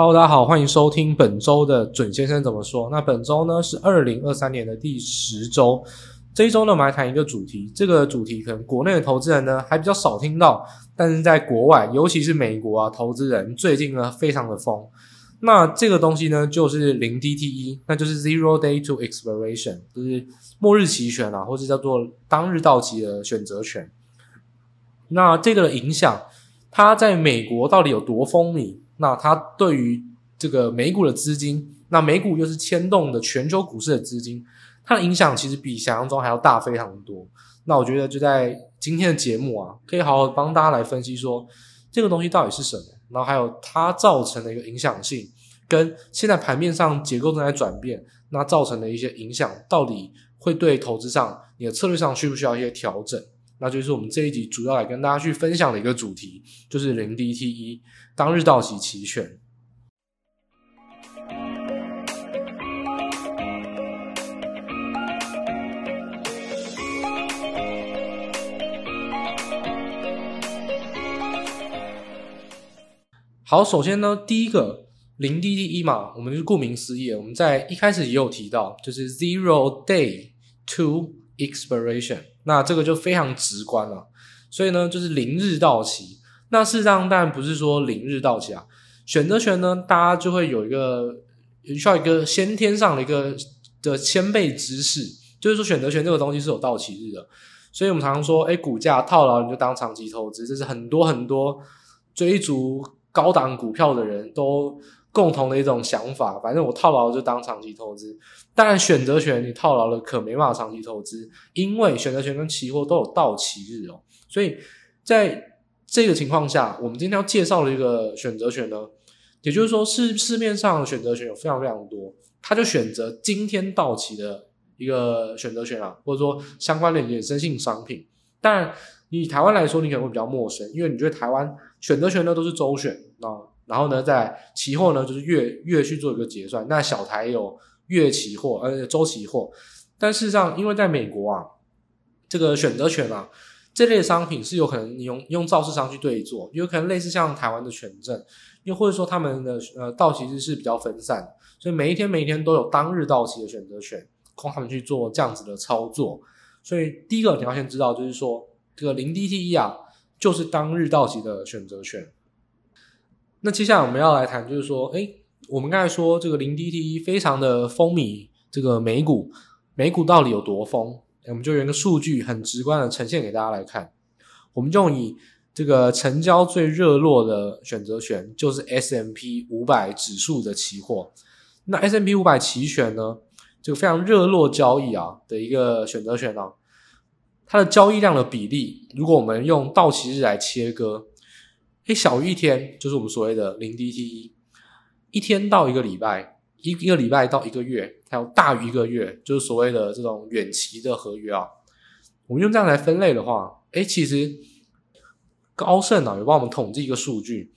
Hello，大家好，欢迎收听本周的准先生怎么说。那本周呢是二零二三年的第十周，这一周呢我们来谈一个主题。这个主题可能国内的投资人呢还比较少听到，但是在国外，尤其是美国啊，投资人最近呢非常的疯。那这个东西呢就是零 DTE，那就是 Zero Day to Expiration，就是末日期权啊，或者叫做当日到期的选择权。那这个的影响，它在美国到底有多风靡？那它对于这个美股的资金，那美股又是牵动的全球股市的资金，它的影响其实比想象中还要大非常多。那我觉得就在今天的节目啊，可以好好帮大家来分析说这个东西到底是什么，然后还有它造成的一个影响性，跟现在盘面上结构正在转变，那造成的一些影响，到底会对投资上你的策略上需不需要一些调整？那就是我们这一集主要来跟大家去分享的一个主题，就是零 DTE 当日到期期权。好，首先呢，第一个零 DTE 嘛，我们就是顾名思义，我们在一开始也有提到，就是 zero day to expiration。那这个就非常直观了，所以呢，就是零日到期。那事实上当然不是说零日到期啊，选择权呢，大家就会有一个需要一个先天上的一个的先备知识，就是说选择权这个东西是有到期日的。所以我们常常说，哎，股价套牢你就当长期投资，这是很多很多追逐高档股票的人都共同的一种想法，反正我套牢就当长期投资。当然，选择权你套牢了可没办法长期投资，因为选择权跟期货都有到期日哦。所以在这个情况下，我们今天要介绍的一个选择权呢，也就是说市市面上的选择权有非常非常多，他就选择今天到期的一个选择权啊，或者说相关的衍生性商品。当然，以台湾来说，你可能会比较陌生，因为你觉得台湾选择权呢都是周选啊。然后呢，在期货呢，就是月月去做一个结算。那小台有月期货，呃，周期货。但事实上，因为在美国啊，这个选择权啊，这类商品是有可能你用用造市商去对做，有可能类似像台湾的权证，又或者说他们的呃到期日是比较分散，所以每一天每一天都有当日到期的选择权，供他们去做这样子的操作。所以第一个你要先知道，就是说这个零 DTE 啊，就是当日到期的选择权。那接下来我们要来谈，就是说，诶，我们刚才说这个零 DTE 非常的风靡，这个美股，美股到底有多疯？我们就用一个数据很直观的呈现给大家来看。我们就以这个成交最热络的选择权，就是 S M P 五百指数的期货。那 S M P 五百期权呢，这个非常热络交易啊的一个选择权啊，它的交易量的比例，如果我们用到期日来切割。诶，小于一天就是我们所谓的零 DTE，一天到一个礼拜，一一个礼拜到一个月，还有大于一个月，就是所谓的这种远期的合约啊。我们用这样来分类的话，诶，其实高盛啊有帮我们统计一个数据，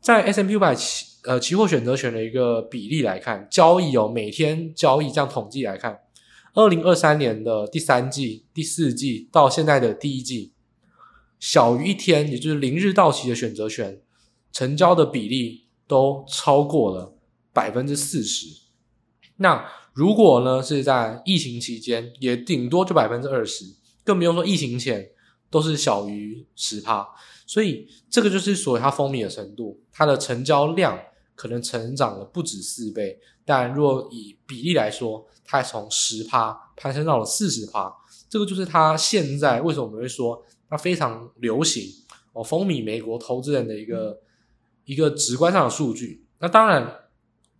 在 S&P 500期呃期货选择权的一个比例来看，交易有每天交易这样统计来看，二零二三年的第三季、第四季到现在的第一季。小于一天，也就是零日到期的选择权，成交的比例都超过了百分之四十。那如果呢是在疫情期间，也顶多就百分之二十，更不用说疫情前都是小于十趴。所以这个就是所谓它风靡的程度，它的成交量可能成长了不止四倍。但若以比例来说，它从十趴攀升到了四十趴，这个就是它现在为什么我们会说。它非常流行哦，风靡美国投资人的一个一个直观上的数据。那当然，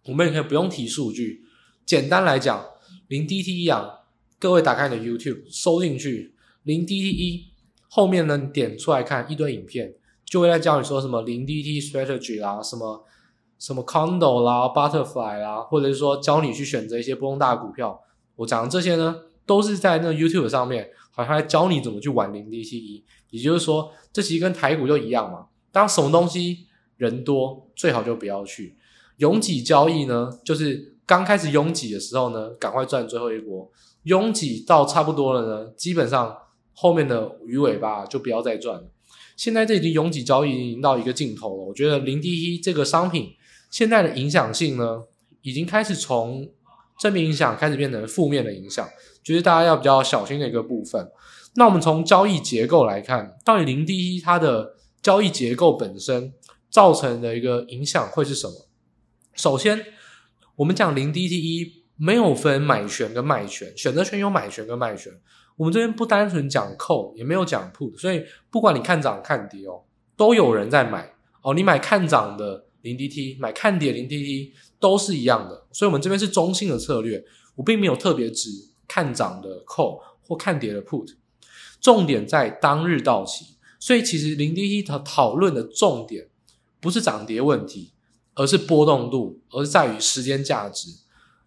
我们也可以不用提数据，简单来讲，零 DT 一啊，各位打开你的 YouTube 搜进去，零 DT 一后面呢，你点出来看一堆影片，就会在教你说什么零 DTE strategy 啦，什么什么 Condo 啦，Butterfly 啦，或者是说教你去选择一些波动大的股票。我讲的这些呢，都是在那个 YouTube 上面。好像来教你怎么去玩零 DTE，也就是说，这其实跟台股就一样嘛。当什么东西人多，最好就不要去。拥挤交易呢，就是刚开始拥挤的时候呢，赶快赚最后一波。拥挤到差不多了呢，基本上后面的鱼尾巴就不要再赚了。现在这已经拥挤交易已经到一个尽头了。我觉得零 DTE 这个商品现在的影响性呢，已经开始从正面影响开始变成负面的影响，就是大家要比较小心的一个部分。那我们从交易结构来看，到底零 DT 它的交易结构本身造成的一个影响会是什么？首先，我们讲零 DTE 没有分买权跟卖权，选择权有买权跟卖权。我们这边不单纯讲 call，也没有讲 put，所以不管你看涨看跌哦，都有人在买哦。你买看涨的零 DT，买看跌零 DT 都是一样的。所以我们这边是中性的策略，我并没有特别指看涨的 call 或看跌的 put。重点在当日到期，所以其实零 DT 讨讨论的重点不是涨跌问题，而是波动度，而是在于时间价值。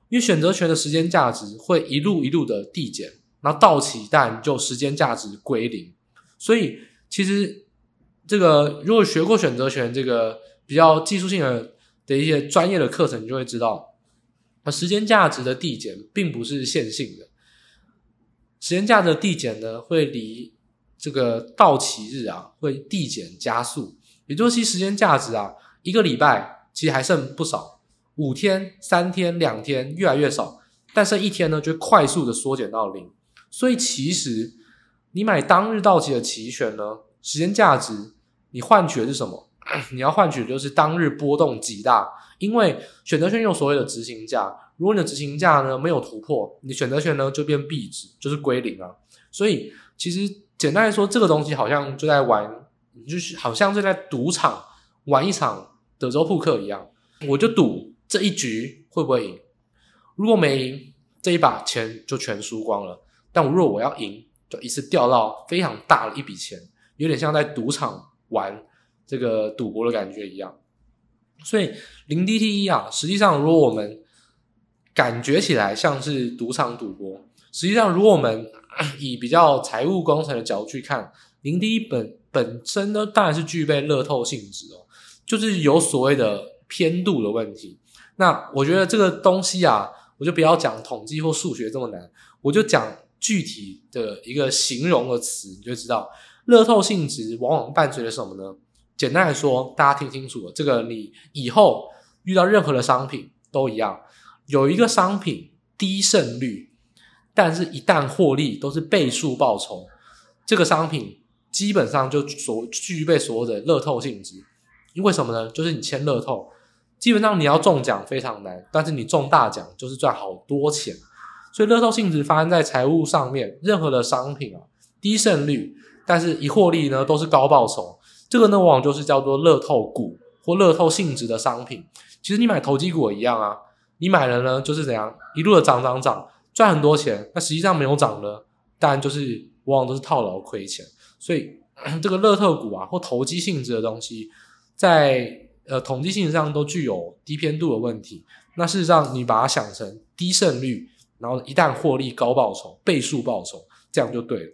因为选择权的时间价值会一路一路的递减。那到期，但就时间价值归零，所以其实这个如果学过选择权这个比较技术性的的一些专业的课程，你就会知道，时间价值的递减并不是线性的，时间价的递减呢会离这个到期日啊会递减加速，也就是其实时间价值啊一个礼拜其实还剩不少，五天、三天、两天越来越少，但是一天呢就快速的缩减到零。所以其实你买当日到期的期权呢，时间价值你换取的是什么？你要换取的就是当日波动极大，因为选择权有所谓的执行价，如果你的执行价呢没有突破，你选择权呢就变壁纸，就是归零啊。所以其实简单来说，这个东西好像就在玩，就是好像就在赌场玩一场德州扑克一样，我就赌这一局会不会赢，如果没赢，这一把钱就全输光了。但如果我要赢，就一次掉到非常大的一笔钱，有点像在赌场玩这个赌博的感觉一样。所以零 DTE 啊，实际上如果我们感觉起来像是赌场赌博，实际上如果我们 以比较财务工程的角度去看，零第一本本身呢，当然是具备乐透性质哦，就是有所谓的偏度的问题。那我觉得这个东西啊，我就不要讲统计或数学这么难，我就讲。具体的一个形容的词，你就知道乐透性质往往伴随着什么呢？简单来说，大家听清楚了，这个你以后遇到任何的商品都一样，有一个商品低胜率，但是一旦获利都是倍数报酬，这个商品基本上就所具备所有的乐透性质。因为什么呢？就是你签乐透，基本上你要中奖非常难，但是你中大奖就是赚好多钱。所以乐透性质发生在财务上面，任何的商品啊，低胜率，但是一获利呢都是高报酬，这个呢往往就是叫做乐透股或乐透性质的商品。其实你买投机股也一样啊，你买了呢就是怎样一路的涨涨涨，赚很多钱，那实际上没有涨呢，当然就是往往都是套牢亏钱。所以 这个乐透股啊或投机性质的东西，在呃统计性质上都具有低偏度的问题。那事实上你把它想成低胜率。然后一旦获利高报酬，倍数报酬，这样就对了。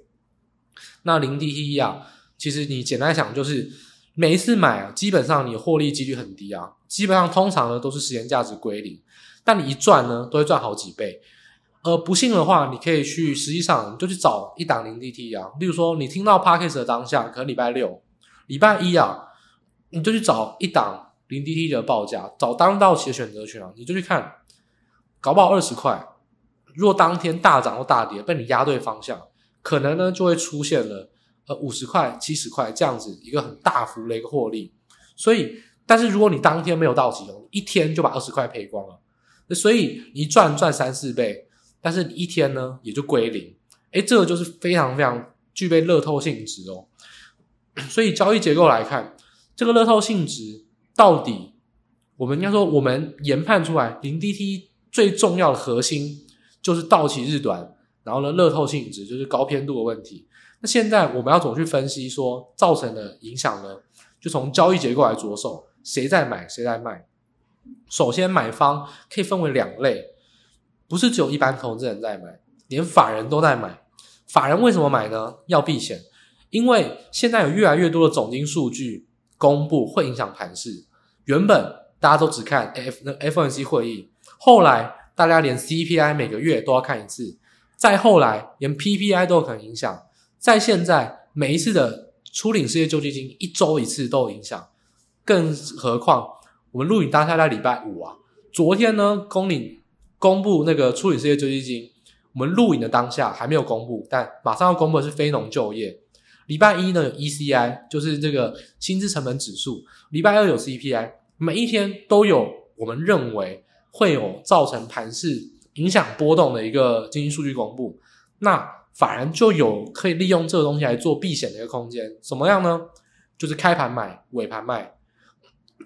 那零 DTE 啊，其实你简单想就是每一次买啊，基本上你获利几率很低啊，基本上通常呢都是时间价值归零，但你一赚呢都会赚好几倍。呃，不信的话，你可以去实际上你就去找一档零 DT 啊，例如说你听到 Podcast 的当下，可能礼拜六、礼拜一啊，你就去找一档零 DT 的报价，找当到期的选择权啊，你就去看，搞不好二十块。若当天大涨或大跌，被你压对方向，可能呢就会出现了呃五十块、七十块这样子一个很大幅的一个获利。所以，但是如果你当天没有到期，一天就把二十块赔光了，所以你赚赚三四倍，但是你一天呢也就归零。诶，这个就是非常非常具备乐透性质哦。所以交易结构来看，这个乐透性质到底，我们应该说我们研判出来零 DT 最重要的核心。就是到期日短，然后呢，乐透性质就是高偏度的问题。那现在我们要怎么去分析说造成的影响呢？就从交易结构来着手，谁在买，谁在卖。首先，买方可以分为两类，不是只有一般投资人在买，连法人都在买。法人为什么买呢？要避险，因为现在有越来越多的总经数据公布，会影响盘势。原本大家都只看 F 那 FOMC 会议，后来。大家连 CPI 每个月都要看一次，再后来连 PPI 都有可能影响，在现在每一次的初领失业救济金一周一次都有影响，更何况我们录影当下在礼拜五啊，昨天呢，公领公布那个初领失业救济金，我们录影的当下还没有公布，但马上要公布的是非农就业。礼拜一呢有 ECI，就是这个薪资成本指数；礼拜二有 CPI，每一天都有我们认为会有造成盘势影响波动的一个经济数据公布。那反而就有可以利用这个东西来做避险的一个空间。怎么样呢？就是开盘买，尾盘卖。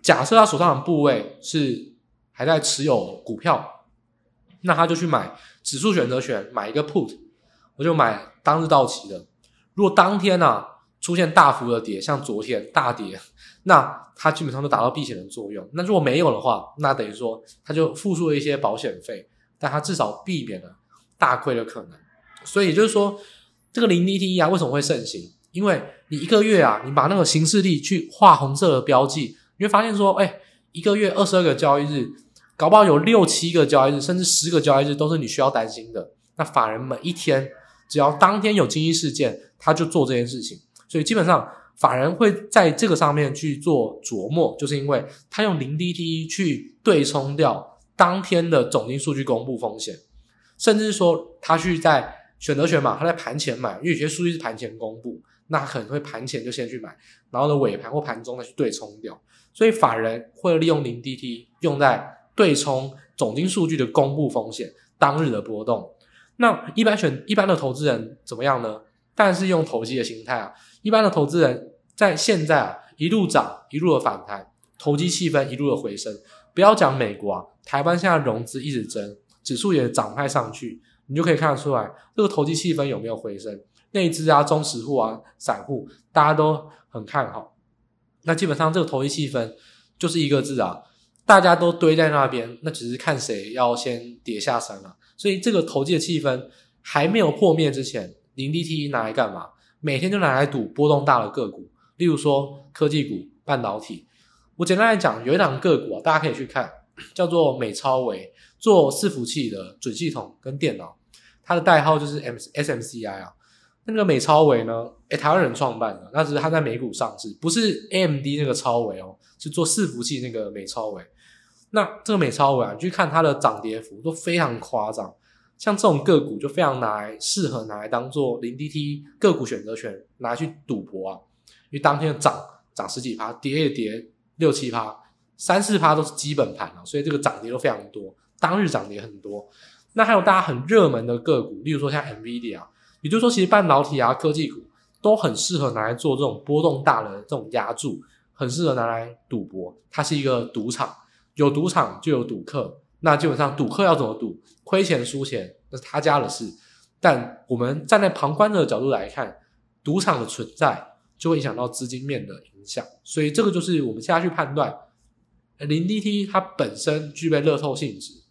假设他手上的部位是还在持有股票，那他就去买指数选择权，买一个 put，我就买当日到期的。如果当天啊出现大幅的跌，像昨天大跌，那它基本上就达到避险的作用。那如果没有的话，那等于说它就付出了一些保险费，但它至少避免了大亏的可能。所以就是说，这个零 DTE 啊为什么会盛行？因为你一个月啊，你把那个行事历去画红色的标记，你会发现说，哎，一个月二十二个交易日，搞不好有六七个交易日，甚至十个交易日都是你需要担心的。那法人每一天，只要当天有经济事件，他就做这件事情，所以基本上法人会在这个上面去做琢磨，就是因为他用零 D T 去对冲掉当天的总经数据公布风险，甚至说他去在选择权嘛，他在盘前买，因为有些数据是盘前公布，那可能会盘前就先去买，然后呢尾盘或盘中再去对冲掉，所以法人会利用零 DT 用在对冲总经数据的公布风险当日的波动。那一般选一般的投资人怎么样呢？但是用投机的心态啊，一般的投资人在现在啊一路涨一路的反弹，投机气氛一路的回升。不要讲美国啊，台湾现在融资一直增，指数也涨派上去，你就可以看得出来这个投机气氛有没有回升。内资啊、中实户啊、散户，大家都很看好。那基本上这个投机气氛就是一个字啊，大家都堆在那边，那只是看谁要先跌下山了啊。所以这个投机的气氛还没有破灭之前。零 DTE 拿来干嘛？每天就拿来赌波动大的个股，例如说科技股、半导体。我简单来讲，有一档个股啊，大家可以去看，叫做美超微，做伺服器的准系统跟电脑，它的代号就是 M SMCI 啊。那个美超微呢，诶，台湾人创办的，那只是它在美股上市，不是 AMD 那个超微哦，是做伺服器那个美超微。那这个美超微啊，你去看它的涨跌幅都非常夸张。像这种个股就非常拿来适合拿来当做零 DT 个股选择权拿去赌博啊，因为当天涨涨十几趴，跌也跌六七趴，三四趴都是基本盘啊，所以这个涨跌都非常多，当日涨跌很多。那还有大家很热门的个股，例如说像 NVIDIA，也就是说其实半导体啊科技股都很适合拿来做这种波动大的这种押注，很适合拿来赌博，它是一个赌场，有赌场就有赌客。那基本上赌客要怎么赌，亏钱输钱那是他家的事。但我们站在旁观者的角度来看，赌场的存在就会影响到资金面的影响。所以这个就是我们现在去判断，零 DT 它本身具备乐透性质。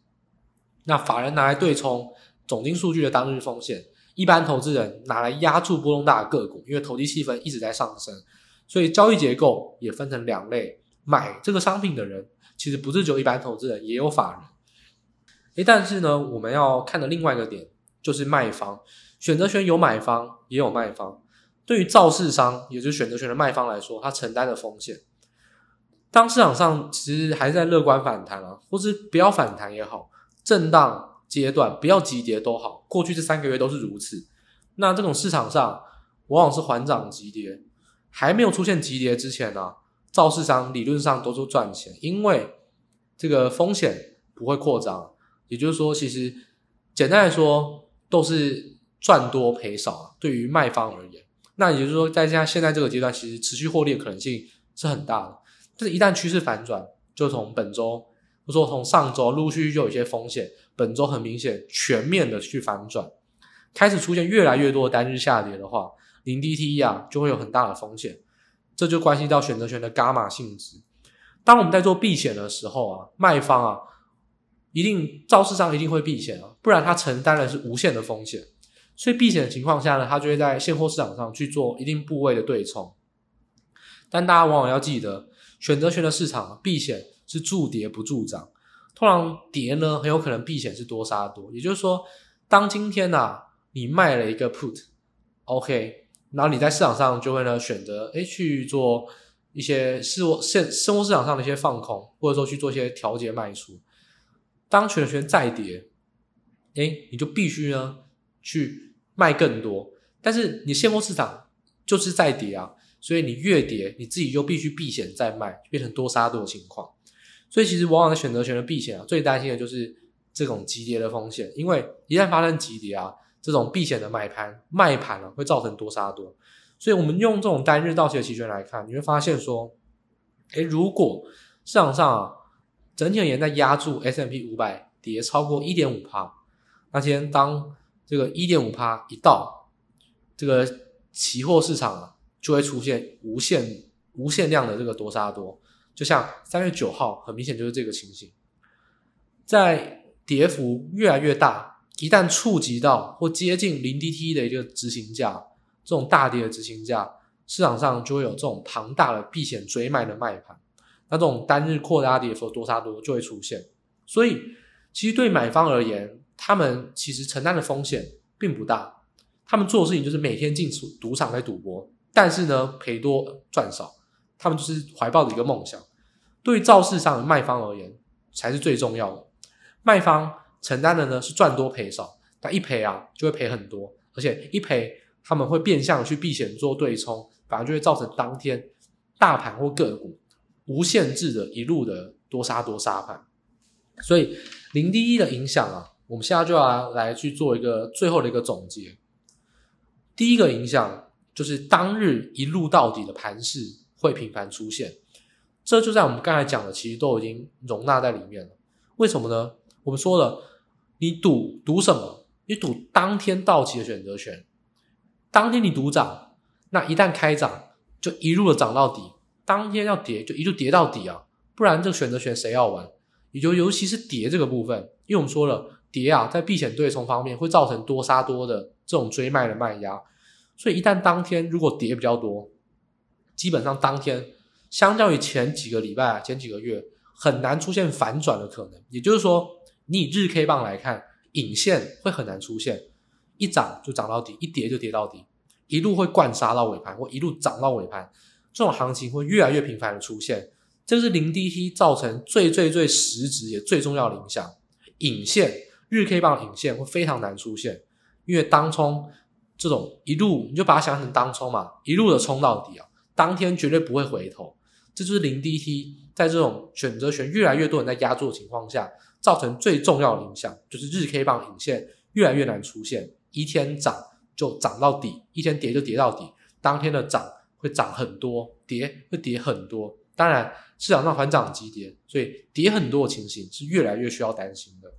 那法人拿来对冲总经数据的当日风险，一般投资人拿来压住波动大的个股，因为投机气氛一直在上升，所以交易结构也分成两类。买这个商品的人，其实不是只有一般投资人，也有法人。诶，但是呢，我们要看的另外一个点就是卖方选择权有买方也有卖方。对于造市商，也就是选择权的卖方来说，他承担的风险。当市场上其实还在乐观反弹啊，或是不要反弹也好，震荡阶段不要急跌都好，过去这三个月都是如此。那这种市场上往往是缓涨急跌，还没有出现急跌之前呢，造市商理论上都是赚钱，因为这个风险不会扩张。也就是说，其实简单来说，都是赚多赔少。对于卖方而言，那也就是说，在现现在这个阶段，其实持续获利的可能性是很大的。但是，一旦趋势反转，就从本周，或者说从上周陆续续就有一些风险，本周很明显全面的去反转，开始出现越来越多的单日下跌的话，零 DTE 啊就会有很大的风险。这就关系到选择权的伽马性质。当我们在做避险的时候啊，卖方啊。一定造市商一定会避险啊，不然他承担的是无限的风险。所以避险的情况下呢，他就会在现货市场上去做一定部位的对冲。但大家往往要记得，选择权的市场避险是助跌不助涨。通常跌呢，很有可能避险是多杀多。也就是说，当今天啊，你卖了一个 put，OK，然后你在市场上就会呢选择诶去做一些生活现生活市场上的一些放空，或者说去做一些调节卖出。当全权再跌，哎，你就必须呢去卖更多。但是你现货市场就是在跌啊，所以你越跌，你自己就必须避险再卖，变成多杀多的情况。所以其实往往选择权的避险啊，最担心的就是这种急跌的风险，因为一旦发生急跌啊，这种避险的买盘卖盘啊，会造成多杀多。所以我们用这种单日到期的期权来看，你会发现说，诶，如果市场上啊，整体而言在压住 S M P 五百跌超过一点五趴，那今天当这个一点五趴一到，这个期货市场啊，就会出现无限无限量的这个多杀多。就像三月九号，很明显就是这个情形，在跌幅越来越大，一旦触及到或接近零 DT 的一个执行价，这种大跌的执行价，市场上就会有这种庞大的避险追卖的卖盘，那这种单日扩大跌幅多杀多就会出现。所以，其实对买方而言，他们其实承担的风险并不大，他们做的事情就是每天进出赌场在赌博，但是呢，赔多赚少，他们就是怀抱着一个梦想。对造市上的卖方而言，才是最重要的。卖方承担的呢是赚多赔少，但一赔啊就会赔很多，而且一赔他们会变相去避险做对冲，反而就会造成当天大盘或个股无限制的一路的多杀多杀盘。所以零第一的影响啊，我们现在就要来去做一个最后的一个总结。第一个影响就是当日一路到底的盘势会频繁出现。这就在我们刚才讲的，其实都已经容纳在里面了。为什么呢？我们说了，你赌赌什么？你赌当天到期的选择权，当天你赌涨，那一旦开涨，就一路的涨到底；当天要跌，就一路跌到底啊！不然这个选择权谁要玩？也就尤其是跌这个部分，因为我们说了，跌啊，在避险对冲方面会造成多杀多的这种追卖的卖压，所以一旦当天如果跌比较多，基本上当天。相较于前几个礼拜、前几个月，很难出现反转的可能。也就是说，你以日 K 棒来看，影线会很难出现，一涨就涨到底，一跌就跌到底，一路会灌杀到尾盘，或一路涨到尾盘，这种行情会越来越频繁的出现。这是零 DT 造成最最最实质也最重要的影响。影线日 K 棒影线会非常难出现，因为当冲这种一路你就把它想成当冲嘛，一路的冲到底啊，当天绝对不会回头。这就是零 DT 在这种选择权越来越多人在压住的情况下，造成最重要的影响，就是日 K 棒影线越来越难出现。一天涨就涨到底，一天跌就跌到底。当天的涨会涨很多，跌会跌很多。当然，市场上反涨急跌，所以跌很多的情形是越来越需要担心的。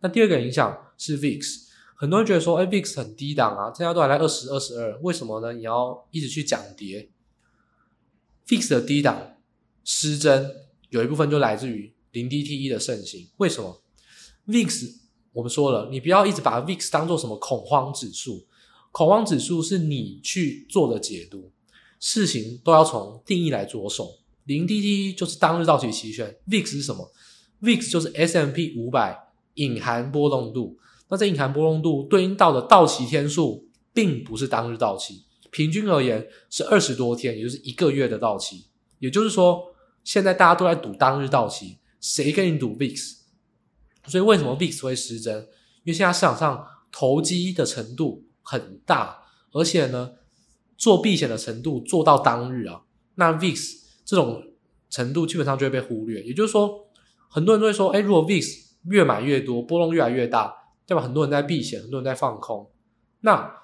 那第二个影响是 VIX，很多人觉得说，哎，VIX 很低档啊，大家都还在二十二十二，为什么呢？你要一直去讲跌？VIX 的低档失真有一部分就来自于零 DTE 的盛行。为什么？VIX 我们说了，你不要一直把 VIX 当做什么恐慌指数，恐慌指数是你去做的解读，事情都要从定义来着手。零 DTE 就是当日到期期权，VIX 是什么？VIX 就是 SMP 五百隐含波动度。那这隐含波动度对应到的到期天数，并不是当日到期。平均而言是二十多天，也就是一个月的到期。也就是说，现在大家都在赌当日到期，谁跟你赌 VIX？所以为什么 VIX 会失真？因为现在市场上投机的程度很大，而且呢，做避险的程度做到当日啊，那 VIX 这种程度基本上就会被忽略。也就是说，很多人都会说，哎，如果 VIX 越买越多，波动越来越大，对吧？很多人在避险，很多人在放空，那。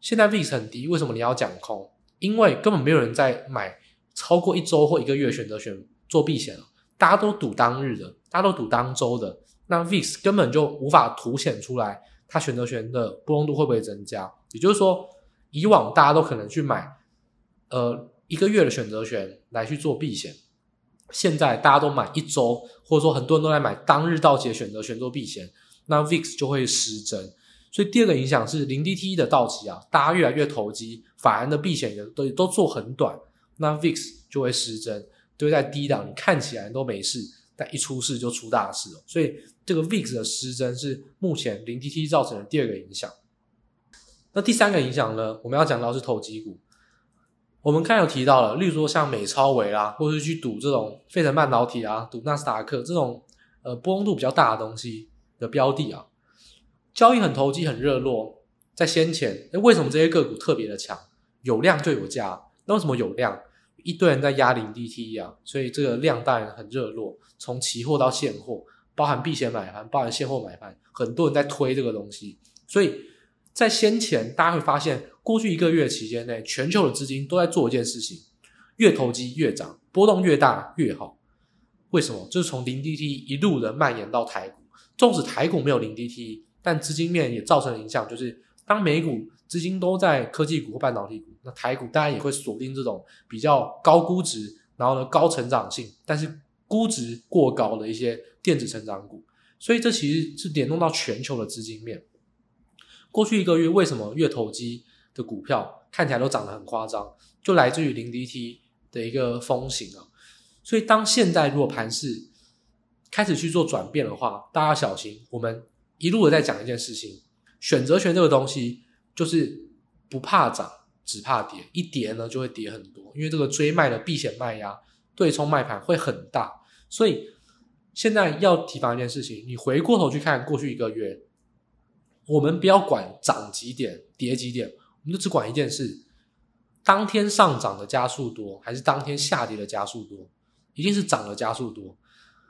现在 VIX 很低，为什么你要讲空？因为根本没有人在买超过一周或一个月选择权做避险了，大家都赌当日的，大家都赌当周的，那 VIX 根本就无法凸显出来它选择权的波动度会不会增加。也就是说，以往大家都可能去买呃一个月的选择权来去做避险，现在大家都买一周，或者说很多人都来买当日到期的选择权做避险，那 VIX 就会失真。所以第二个影响是零 D T 的到期啊，大家越来越投机，法人的避险也都都做很短，那 VIX 就会失真，堆在低档，你看起来都没事，但一出事就出大事了。所以这个 VIX 的失真是目前零 D T 造成的第二个影响。那第三个影响呢，我们要讲到是投机股。我们刚有提到了，例如说像美超维啦，或者是去赌这种费城半导体啊，赌纳斯达克这种呃波动度比较大的东西的标的啊，交易很投机，很热络。在先前，诶为什么这些个股特别的强？有量就有价。那为什么有量？一堆人在压零 DT 啊，所以这个量当然很热络。从期货到现货，包含避险买盘，包含现货买盘，很多人在推这个东西。所以在先前，大家会发现，过去一个月期间内，全球的资金都在做一件事情：越投机越涨，波动越大越好。为什么？就是从零 DT 一路的蔓延到台股。纵使台股没有零 DT 但资金面也造成影响，就是。当美股资金都在科技股或半导体股，那台股当然也会锁定这种比较高估值，然后呢高成长性，但是估值过高的一些电子成长股。所以这其实是联动到全球的资金面。过去一个月为什么越投机的股票看起来都涨得很夸张？就来自于零 DT 的一个风行啊。所以当现在如果盘势开始去做转变的话，大家小心。我们一路的在讲一件事情。选择权这个东西就是不怕涨，只怕跌。一跌呢就会跌很多，因为这个追卖的避险卖压、对冲卖盘会很大。所以现在要提防一件事情：你回过头去看过去一个月，我们不要管涨几点、跌几点，我们就只管一件事：当天上涨的加速多，还是当天下跌的加速多？一定是涨的加速多。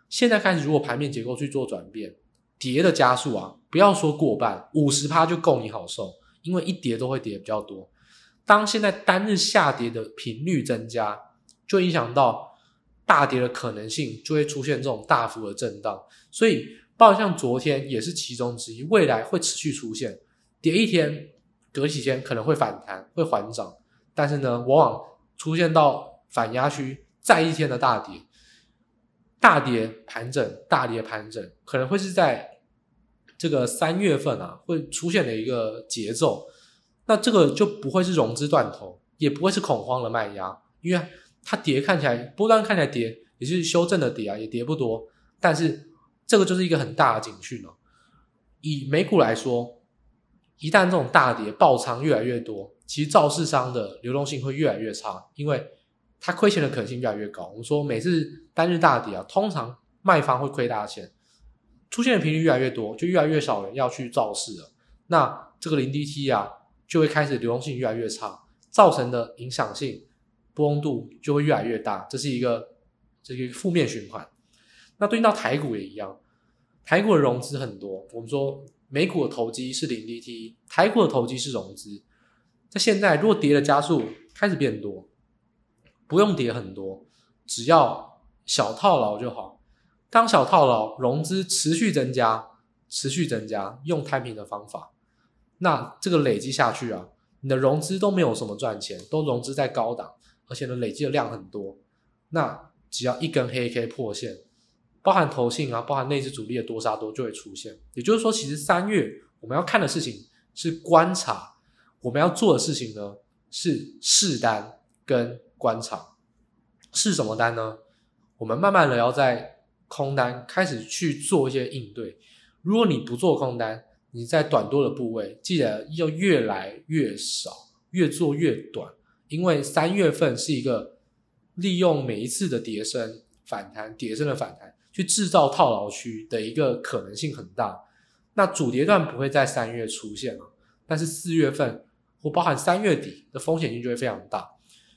现在开始，如果盘面结构去做转变。跌的加速啊，不要说过半，五十趴就够你好受，因为一跌都会跌比较多。当现在单日下跌的频率增加，就影响到大跌的可能性，就会出现这种大幅的震荡。所以，包括像昨天也是其中之一，未来会持续出现跌一天，隔几天可能会反弹，会缓涨，但是呢，往往出现到反压区，再一天的大跌。大跌盘整，大跌盘整，可能会是在这个三月份啊，会出现的一个节奏。那这个就不会是融资断头，也不会是恐慌的卖压，因为它跌看起来波段看起来跌，也是修正的跌啊，也跌不多。但是这个就是一个很大的警讯了。以美股来说，一旦这种大跌爆仓越来越多，其实造市商的流动性会越来越差，因为。它亏钱的可能性越来越高。我们说每次单日大跌啊，通常卖方会亏大钱，出现的频率越来越多，就越来越少人要去造势了。那这个零 DT 啊，就会开始流动性越来越差，造成的影响性波动度就会越来越大，这是一个这个负面循环。那对应到台股也一样，台股的融资很多。我们说美股的投机是零 DT，台股的投机是融资。在现在，如果跌的加速开始变多。不用跌很多，只要小套牢就好。当小套牢融资持续增加，持续增加，用摊平的方法，那这个累积下去啊，你的融资都没有什么赚钱，都融资在高档，而且呢累积的量很多。那只要一根黑 K 破线，包含投信啊，包含内资主力的多杀多就会出现。也就是说，其实三月我们要看的事情是观察，我们要做的事情呢是试单跟。观察试什么单呢？我们慢慢的要在空单开始去做一些应对。如果你不做空单，你在短多的部位记得要越来越少，越做越短。因为三月份是一个利用每一次的跌升反弹、跌升的反弹去制造套牢区的一个可能性很大。那主跌段不会在三月出现了，但是四月份或包含三月底的风险性就会非常大。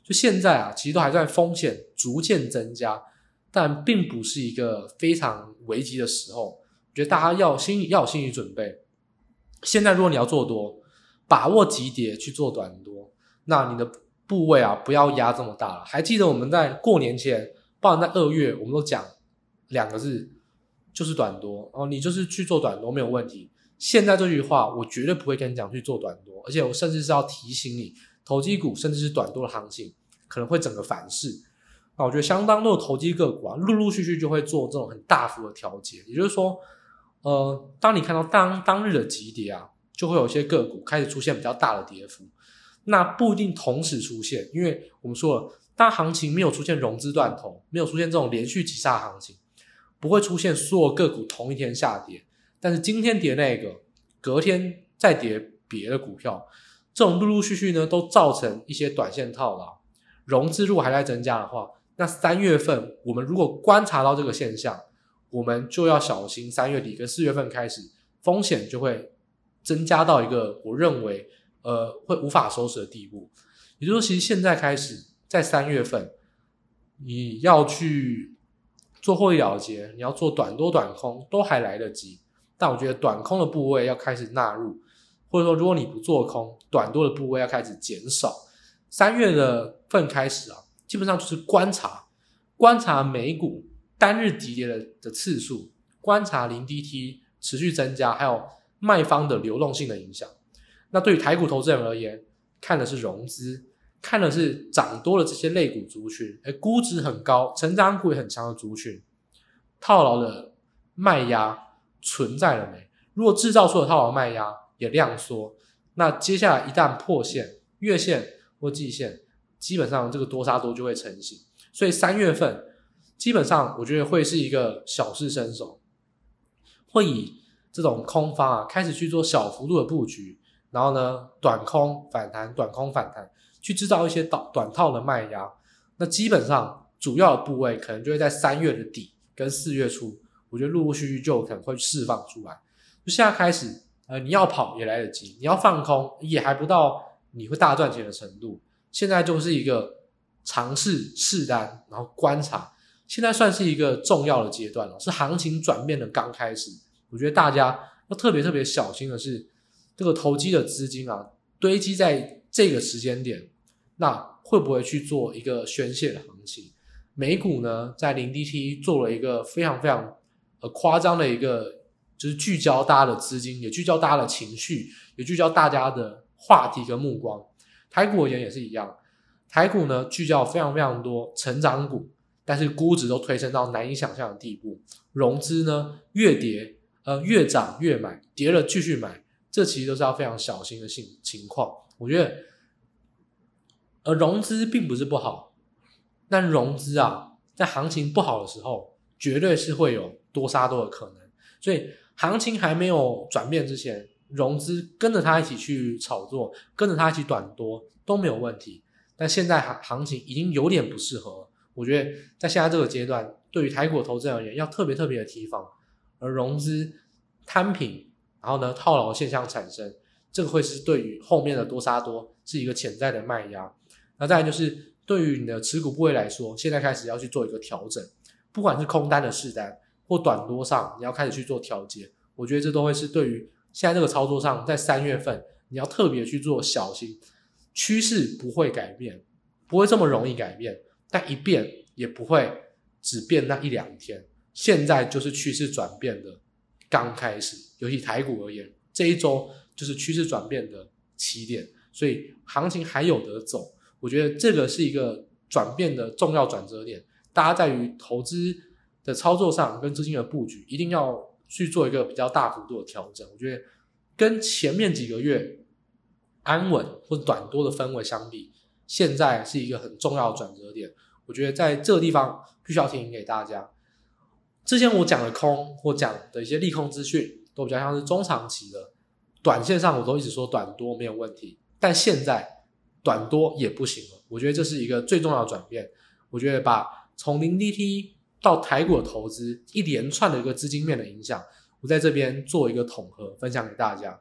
就现在啊，其实都还在风险逐渐增加，但并不是一个非常危急的时候。我觉得大家要心要有心理准备。现在如果你要做多，把握急跌去做短多，那你的部位啊不要压这么大了。还记得我们在过年前，包含在二月，我们都讲两个字，就是短多。哦，你就是去做短多没有问题。现在这句话我绝对不会跟你讲去做短多，而且我甚至是要提醒你。投机股甚至是短多的行情可能会整个反噬，那我觉得相当多的投机个股啊，陆陆续续就会做这种很大幅的调节。也就是说，呃，当你看到当当日的急跌啊，就会有些个股开始出现比较大的跌幅。那不一定同时出现，因为我们说了，当行情没有出现融资断头，没有出现这种连续急杀行情，不会出现所有个股同一天下跌。但是今天跌那个，隔天再跌别的股票。这种陆陆续续呢，都造成一些短线套牢，融资如果还在增加的话，那三月份我们如果观察到这个现象，我们就要小心，三月底跟四月份开始风险就会增加到一个我认为呃会无法收拾的地步。也就是说，其实现在开始在三月份，你要去做获利了结，你要做短多短空都还来得及。但我觉得短空的部位要开始纳入，或者说如果你不做空，短多的部位要开始减少。三月的份开始啊，基本上就是观察，观察美股单日急跌的的次数，观察零 DT 持续增加，还有卖方的流动性的影响。那对于台股投资人而言，看的是融资，看的是涨多了这些类股族群，而，估值很高，成长股也很强的族群，套牢的卖压存在了没？如果制造出了套牢卖压也量缩，那接下来一旦破线、月线或季线，基本上这个多杀多就会成型。所以三月份基本上我觉得会是一个小试身手，会以这种空方啊开始去做小幅度的布局，然后呢短空反弹、短空反弹，去制造一些短短套的卖压。那基本上主要的部位可能就会在三月的底跟四月初。我觉得陆陆续续就可能会释放出来。就现在开始，呃，你要跑也来得及，你要放空也还不到你会大赚钱的程度。现在就是一个尝试试单，然后观察。现在算是一个重要的阶段了，是行情转变的刚开始。我觉得大家要特别特别小心的是，这个投机的资金啊，堆积在这个时间点，那会不会去做一个宣泄的行情？美股呢，在零 DT 做了一个非常非常。呃，夸张的一个就是聚焦大家的资金，也聚焦大家的情绪，也聚焦大家的话题跟目光。台股而言也是一样，台股呢聚焦非常非常多成长股，但是估值都推升到难以想象的地步。融资呢越跌，呃越涨越买，跌了继续买，这其实都是要非常小心的性情况。我觉得，呃融资并不是不好，但融资啊在行情不好的时候，绝对是会有。多杀多的可能，所以行情还没有转变之前，融资跟着它一起去炒作，跟着它一起短多都没有问题。但现在行行情已经有点不适合，我觉得在现在这个阶段，对于台股投资而言，要特别特别的提防。而融资摊平，然后呢套牢现象产生，这个会是对于后面的多杀多是一个潜在的卖压。那再来就是对于你的持股部位来说，现在开始要去做一个调整，不管是空单的试单。或短多上，你要开始去做调节，我觉得这都会是对于现在这个操作上，在三月份你要特别去做小心。趋势不会改变，不会这么容易改变，但一变也不会只变那一两天。现在就是趋势转变的刚开始，尤其台股而言，这一周就是趋势转变的起点，所以行情还有得走。我觉得这个是一个转变的重要转折点，大家在于投资。的操作上跟资金的布局，一定要去做一个比较大幅度的调整。我觉得跟前面几个月安稳或短多的氛围相比，现在是一个很重要的转折点。我觉得在这个地方必须要提醒给大家，之前我讲的空或讲的一些利空资讯，都比较像是中长期的，短线上我都一直说短多没有问题，但现在短多也不行了。我觉得这是一个最重要的转变。我觉得把从零 DT 到台股投资一连串的一个资金面的影响，我在这边做一个统合分享给大家。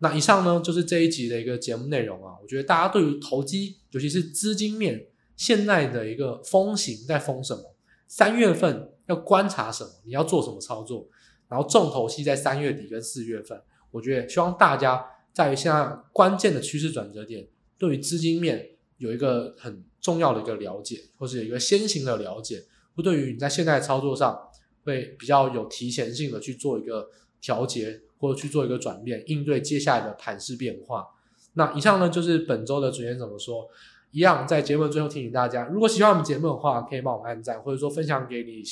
那以上呢就是这一集的一个节目内容啊。我觉得大家对于投机，尤其是资金面现在的一个风行在风什么，三月份要观察什么，你要做什么操作，然后重头戏在三月底跟四月份。我觉得希望大家在于现在关键的趋势转折点，对于资金面有一个很重要的一个了解，或是有一个先行的了解。不对于你在现在操作上会比较有提前性的去做一个调节，或者去做一个转变，应对接下来的盘势变化。那以上呢就是本周的主演怎么说，一样在节目最后提醒大家，如果喜欢我们节目的话，可以帮我们按赞，或者说分享给你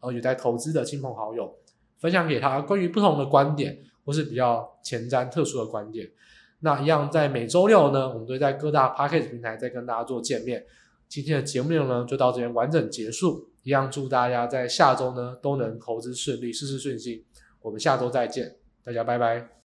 呃有在投资的亲朋好友，分享给他关于不同的观点，或是比较前瞻特殊的观点。那一样在每周六呢，我们都会在各大 Podcast 平台再跟大家做见面。今天的节目内容呢就到这边完整结束。一样祝大家在下周呢都能投资顺利，事事顺心。我们下周再见，大家拜拜。